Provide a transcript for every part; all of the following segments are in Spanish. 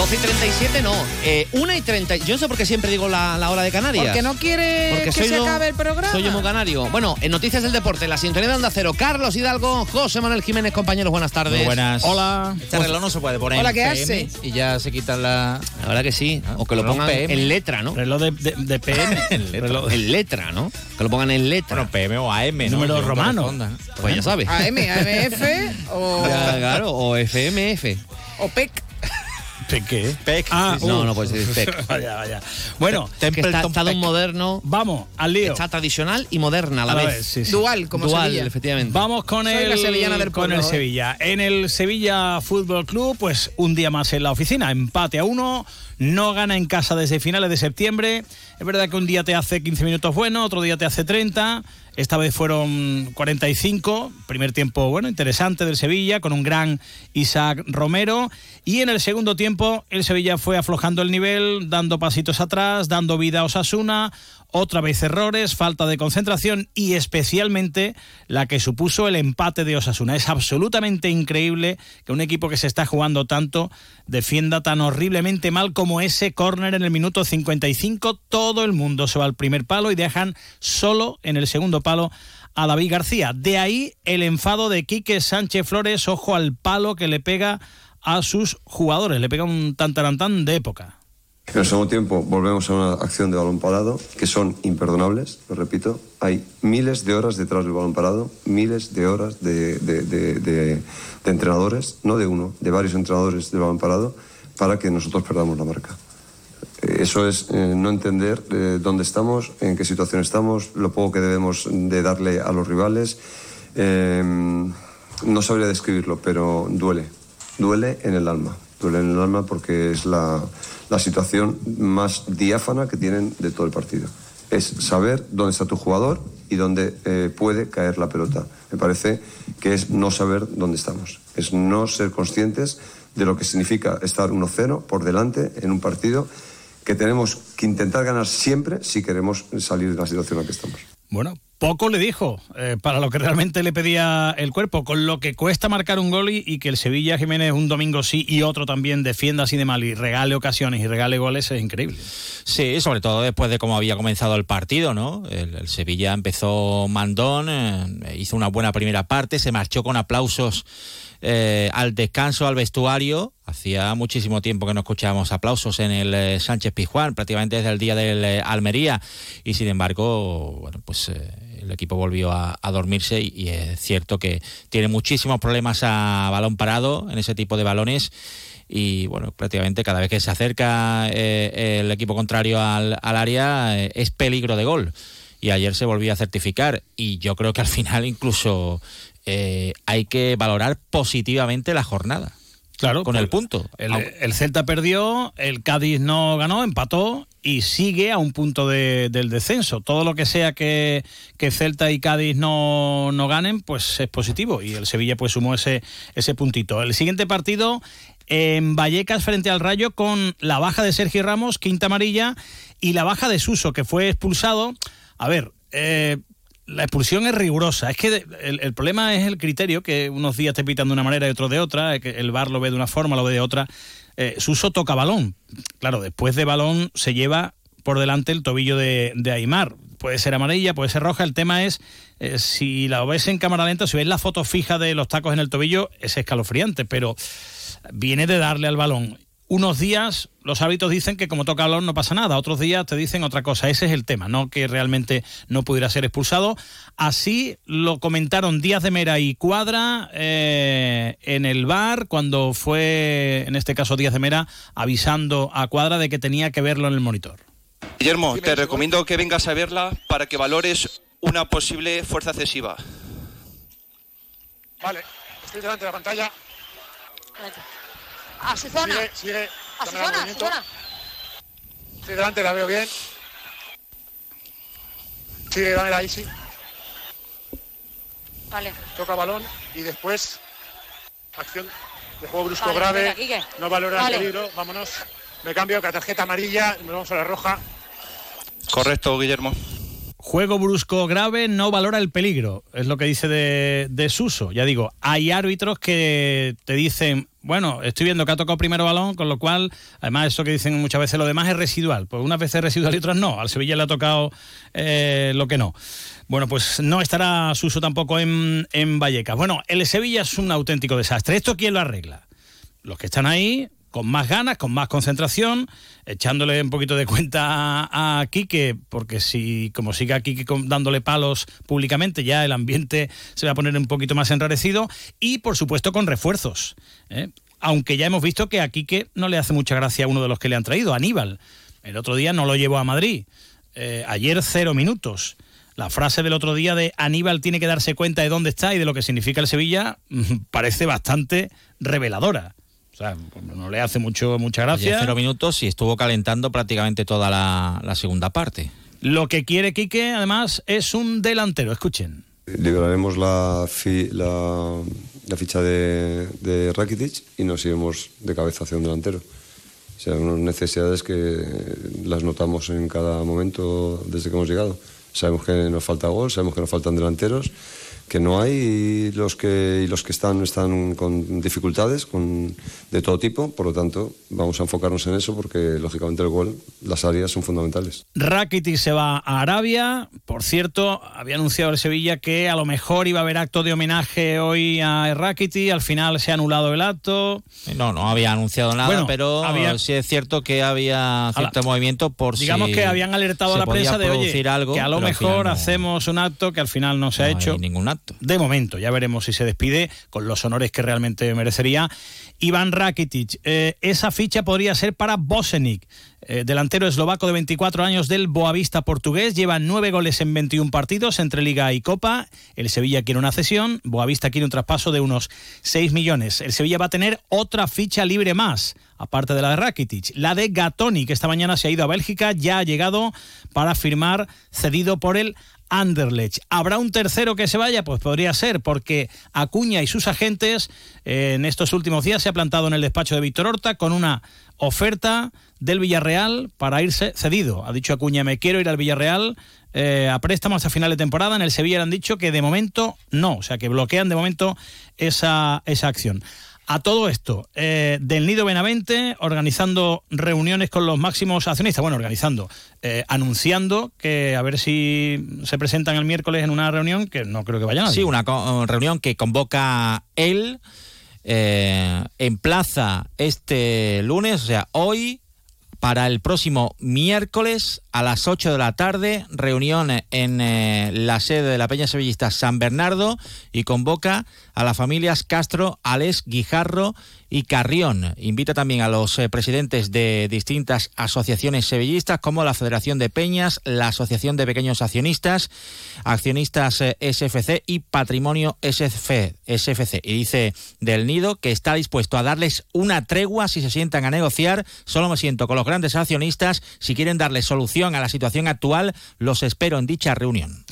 12 y 37 no, eh, 1 y 30. Yo no sé por qué siempre digo la, la hora de Canarias. Porque no quiere Porque que se yo- acabe el programa. Soy yo muy canario. Bueno, en Noticias del Deporte, la sintonía de Onda Cero, Carlos Hidalgo, José Manuel Jiménez, compañeros, buenas tardes. Muy buenas. Hola. Este reloj no se puede poner Hola, ¿qué PM hace? y ya se quitan la... La verdad que sí. O que lo pongan PM. en letra, ¿no? Reloj de, de- de PM. En letra. Reloj- En letra, ¿no? Que lo pongan en letra. Bueno, PM o AM, ¿no? Número romano. pues ya sabes. AM, AMF o, Ya, claro, o FMF. o PEC. ¿Pe- ¿Qué? Pec. Ah, Sí, sí. No, no puede ser PEC. vaya, vaya. Bueno, Que está, Templeton está de un moderno, vamos, al lío. está tradicional y moderna a la, A vez. vez, sí, sí. Dual, como Dual, Sevilla. efectivamente. Vamos con Soy el, la sevillana del con el ¿eh? Sevilla. En el Sevilla Fútbol Club, pues un día más en la oficina, empate a uno, no gana en casa desde finales de septiembre. Es verdad que un día te hace 15 minutos bueno, otro día te hace 30. Esta vez fueron 45. Primer tiempo, bueno, interesante del Sevilla, con un gran Isaac Romero. Y en el segundo tiempo, el Sevilla fue aflojando el nivel, dando pasitos atrás, dando vida a Osasuna. Otra vez errores, falta de concentración y especialmente la que supuso el empate de Osasuna. Es absolutamente increíble que un equipo que se está jugando tanto defienda tan horriblemente mal como ese córner en el minuto 55. Todo el mundo se va al primer palo y dejan solo en el segundo palo a David García. De ahí el enfado de Quique Sánchez Flores, ojo al palo que le pega a sus jugadores. Le pega un tantarantán de época. En el segundo tiempo volvemos a una acción de balón parado que son imperdonables, lo repito. Hay miles de horas detrás del balón parado, miles de horas de, entrenadores, no de uno, de varios entrenadores del balón parado, para que nosotros perdamos la marca. Eh, Eso es eh, no entender eh, dónde estamos, en qué situación estamos, lo poco que debemos de darle a los rivales. No sabría describirlo, pero duele. Duele en el alma. Duele en el alma porque es la, la situación más diáfana que tienen de todo el partido. Es saber dónde está tu jugador y dónde eh, puede caer la pelota. Me parece que es no saber dónde estamos. Es no ser conscientes de lo que significa estar 1-0 por delante en un partido que tenemos que intentar ganar siempre si queremos salir de la situación en la que estamos. Bueno, poco le dijo eh, para lo que realmente le pedía el cuerpo, con lo que cuesta marcar un gol y, que el Sevilla Jiménez un domingo sí y otro también defienda así de mal y regale ocasiones y regale goles es increíble. Sí, sobre todo después de cómo había comenzado el partido, ¿no? El, Sevilla empezó mandón, eh, hizo una buena primera parte, se marchó con aplausos eh, al descanso, al vestuario. Hacía muchísimo tiempo que no escuchábamos aplausos en el eh, Sánchez Pizjuán, prácticamente desde el día del eh, Almería. Y sin embargo, bueno, pues el equipo volvió a, dormirse y, y es cierto que tiene muchísimos problemas a balón parado en ese tipo de balones y bueno, prácticamente cada vez que se acerca eh, el equipo contrario al, al área eh, es peligro de gol. Y ayer se volvió a certificar y yo creo que al final incluso eh, hay que valorar positivamente la jornada. Claro, Con el pues, punto. El, Celta perdió, el Cádiz no ganó, empató y sigue a un punto de- del descenso. Todo lo que sea que, que Celta y Cádiz no, no ganen, pues es positivo. Y el Sevilla pues sumó ese, ese puntito. El siguiente partido en Vallecas frente al Rayo con la baja de Sergio Ramos, quinta amarilla, y la baja de Suso, que fue expulsado. A ver, eh, la expulsión es rigurosa. Es que el, problema es el criterio, que unos días te pitan de una manera y otros de otra, eh, que el VAR lo ve de una forma, lo ve de otra. Eh, Suso toca balón. Claro, después de balón se lleva por delante el tobillo de, de Aymar. Puede ser amarilla, puede ser roja. El tema es, eh, si la ves en cámara lenta, si ves la foto fija de los tacos en el tobillo, es escalofriante, pero viene de darle al balón. Unos días los hábitos dicen que como toca balón no pasa nada, otros días te dicen otra cosa. Ese es el tema, no que realmente no pudiera ser expulsado. Así lo comentaron Díaz de Mera y Cuadra eh, en el bar cuando fue, en este caso Díaz de Mera, avisando a Cuadra de que tenía que verlo en el monitor. Guillermo, te recomiendo que vengas a verla para que valores una posible fuerza excesiva. Vale, estoy delante de la pantalla. A su zona. Sigue, sigue. A de. Estoy delante, la veo bien. Sigue, dame ahí, sí. Vale. Toca balón y después acción de juego brusco Vale, grave. no valora Vale. el peligro. Vámonos. Me cambio que tarjeta amarilla, nos vamos a la roja. Correcto, Guillermo. Juego brusco grave no valora el peligro, es lo que dice de, de Suso. Ya digo, hay árbitros que te dicen, bueno, estoy viendo que ha tocado primero balón, con lo cual, además, eso que dicen muchas veces, lo demás es residual. Pues unas veces es residual y otras no. Al Sevilla le ha tocado eh, lo que no. Bueno, pues no estará Suso tampoco en, en Vallecas. Bueno, el Sevilla es un auténtico desastre. ¿Esto quién lo arregla? Los que están ahí, con más ganas, con más concentración, echándole un poquito de cuenta a, Quique, porque si como siga Quique dándole palos públicamente, ya el ambiente se va a poner un poquito más enrarecido, y por supuesto con refuerzos. ¿eh? Aunque ya hemos visto que a Quique no le hace mucha gracia a uno de los que le han traído, Aníbal. El otro día no lo llevó a Madrid. Eh, ayer cero minutos. La frase del otro día de Aníbal tiene que darse cuenta de dónde está y de lo que significa el Sevilla mm, parece bastante reveladora. O sea, no le hace mucho mucha gracia. cero minutos y estuvo calentando prácticamente toda la, la segunda parte. Lo que quiere Quique, además, es un delantero. Escuchen. Liberaremos la, fi- la, la ficha de, de Rakitic y nos iremos de cabeza hacia un delantero. O sea, unas necesidades que las notamos en cada momento desde que hemos llegado. Sabemos que nos falta gol, sabemos que nos faltan delanteros, que no hay y los que, y los que están están con dificultades con, de todo tipo. Por lo tanto, vamos a enfocarnos en eso porque, lógicamente, el gol, las áreas son fundamentales. Rakitic se va a Arabia. Por cierto, había anunciado el Sevilla que a lo mejor iba a haber acto de homenaje hoy a Rakitic. Al final se ha anulado el acto. No, no había anunciado nada, Bueno, pero había- sí es cierto que había cierto movimiento por Digamos si que habían alertado a la prensa de oye, algo, que a lo mejor no- hacemos un acto que al final no se ha no hay hecho. ningún acto. De momento, ya veremos si se despide con los honores que realmente merecería. Iván Rakitic, eh, esa ficha podría ser para Bosenic, eh, delantero eslovaco de 24 años del Boavista portugués, lleva nueve goles en 21 partidos entre Liga y Copa. El Sevilla quiere una cesión, Boavista quiere un traspaso de unos 6 millones. El Sevilla va a tener otra ficha libre más, aparte de la de Rakitic, la de Gatoni, que esta mañana se ha ido a Bélgica, ya ha llegado para firmar cedido por el Anderlecht. ¿Habrá un tercero que se vaya? Pues podría ser, porque Acuña y sus agentes eh, en estos últimos días se ha plantado en el despacho de Víctor Horta con una oferta del Villarreal para irse cedido. Ha dicho Acuña, me quiero ir al Villarreal eh, a préstamo hasta final de temporada. En el Sevilla le han dicho que de momento no, o sea que bloquean de momento esa, esa acción. A todo esto, eh, del Nido Benavente organizando reuniones con los máximos accionistas, bueno, organizando, eh, anunciando que a ver si se presentan el miércoles en una reunión que no creo que vayan a Sí, una reunión que convoca él, eh, emplaza este lunes, o sea, hoy, para el próximo miércoles a las 8 de la tarde, reunión en eh, la sede de la Peña Sevillista San Bernardo y convoca a las familias Castro, Alex, Guijarro y Carrión. Invita también a los eh, presidentes de distintas asociaciones sevillistas como la Federación de Peñas, la Asociación de Pequeños Accionistas, Accionistas eh, SFC y Patrimonio SFC. Y dice del Nido que está dispuesto a darles una tregua si se sientan a negociar. Solo me siento con los grandes accionistas. Si quieren darle solución a la situación actual, los espero en dicha reunión.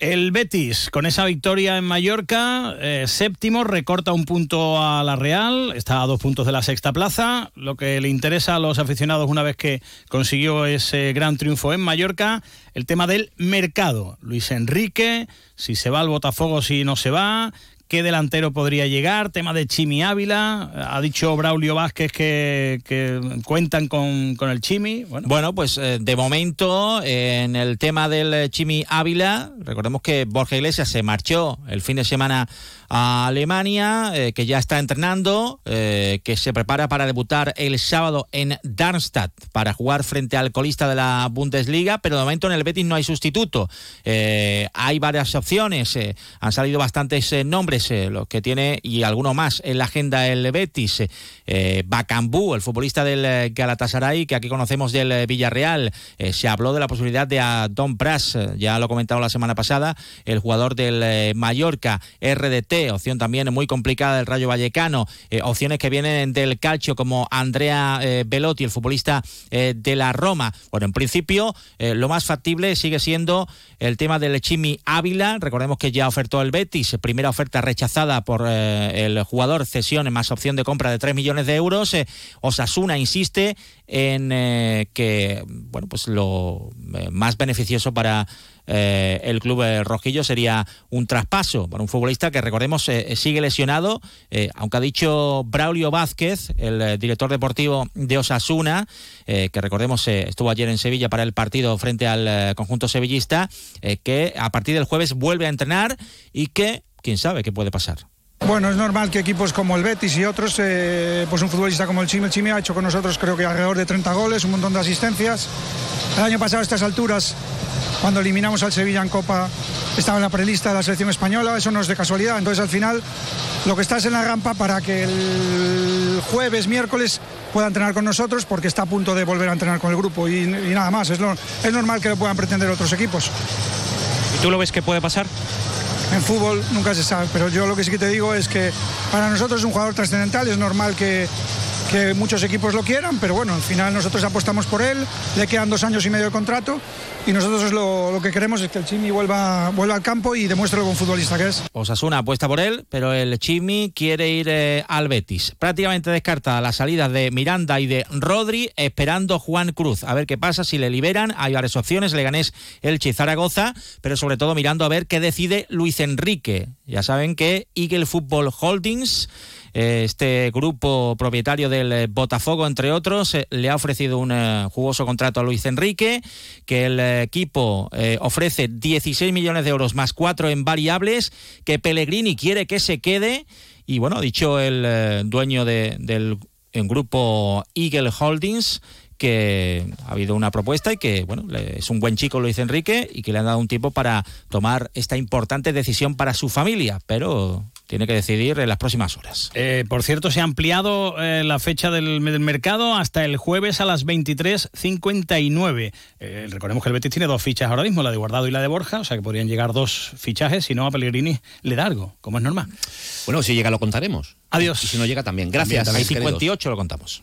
El Betis, con esa victoria en Mallorca, eh, séptimo, recorta un punto a la Real, está a dos puntos de la sexta plaza. Lo que le interesa a los aficionados una vez que consiguió ese gran triunfo en Mallorca, el tema del mercado. Luis Enrique, si se va al Botafogo, si no se va. ¿Qué delantero podría llegar? Tema de Chimi Ávila. Ha dicho Braulio Vázquez que, cuentan con, con el Chimi. Bueno, pues eh, de momento en el tema del eh, Chimi Ávila, recordemos que Borja Iglesias se marchó el fin de semana a Alemania, eh, que ya está entrenando, que se prepara para debutar el sábado en Darmstadt para jugar frente al colista de la Bundesliga, pero de momento en el Betis no hay sustituto. Hay varias opciones, han salido bastantes eh, nombres, eh, los que tiene y alguno más en la agenda el Betis. eh, Bacambú, el futbolista del eh, Galatasaray, que aquí conocemos del eh, Villarreal, eh, se habló de la posibilidad de a Don Pras, eh, ya lo comentaba la semana pasada, el jugador del Mallorca, RDT, opción también muy complicada del Rayo Vallecano, opciones que vienen del calcio como Andrea Belotti, el futbolista de la Roma. Bueno, en principio lo más factible sigue siendo el tema del Chimi Ávila, recordemos que ya ofertó el Betis, primera oferta rechazada por eh, el jugador, cesión más opción de compra de 3 millones de euros. Eh, Osasuna insiste en eh, que bueno pues lo más beneficioso para el club eh, rojillo sería un traspaso para un futbolista que recordemos sigue lesionado, aunque ha dicho Braulio Vázquez, el director deportivo de Osasuna, que recordemos estuvo ayer en Sevilla para el partido frente al conjunto sevillista, que a partir del jueves vuelve a entrenar y que quién sabe qué puede pasar. Bueno, es normal que equipos como el Betis y otros, eh, pues un futbolista como el Chimi, el Chimi ha hecho con nosotros creo que alrededor de 30 goles, un montón de asistencias. El año pasado a estas alturas, cuando eliminamos al Sevilla en Copa, estaba en la prelista de la selección española, eso no es de casualidad. Entonces al final lo que está es en la rampa para que el jueves, miércoles pueda entrenar con nosotros porque está a punto de volver a entrenar con el grupo y, y nada más. Es, lo- es normal que lo puedan pretender otros equipos. ¿Y tú lo ves que puede pasar? En fútbol nunca se sabe, pero yo lo que sí que te digo es que para nosotros es un jugador trascendental, es normal que, que muchos equipos lo quieran, pero bueno, al final nosotros apostamos por él, le quedan dos años y medio de contrato y nosotros lo, lo que queremos es que el Chimi vuelva, vuelva al campo y demuestre lo buen futbolista que es. Osasuna apuesta por él, pero el Chimi quiere ir eh, al Betis. Prácticamente descarta las salidas de Miranda y de Rodri, esperando Juan Cruz. A ver qué pasa si le liberan. Hay varias opciones, Leganés, Elche y Zaragoza, pero sobre todo mirando a ver qué decide Luis Enrique. Ya saben que Eagle Football Holdings este grupo propietario del eh, Botafogo, entre otros, eh, le ha ofrecido un eh, jugoso contrato a Luis Enrique, que el eh, equipo eh, ofrece 16 millones de euros más cuatro en variables, que Pellegrini quiere que se quede. Y bueno, dicho el eh, dueño de- del grupo Eagle Holdings que ha habido una propuesta y que bueno le- es un buen chico Luis Enrique y que le han dado un tiempo para tomar esta importante decisión para su familia, pero tiene que decidir en las próximas horas. Eh, por cierto, se ha ampliado eh, la fecha del, del mercado hasta el jueves a las 23.59. Eh, recordemos que el Betis tiene dos fichas ahora mismo, la de Guardado y la de Borja, o sea que podrían llegar dos fichajes, si no a Pellegrini le da algo, como es normal. Bueno, si llega lo contaremos. Adiós. Y si no llega también. Gracias. Hay mis queridos. 58 lo contamos.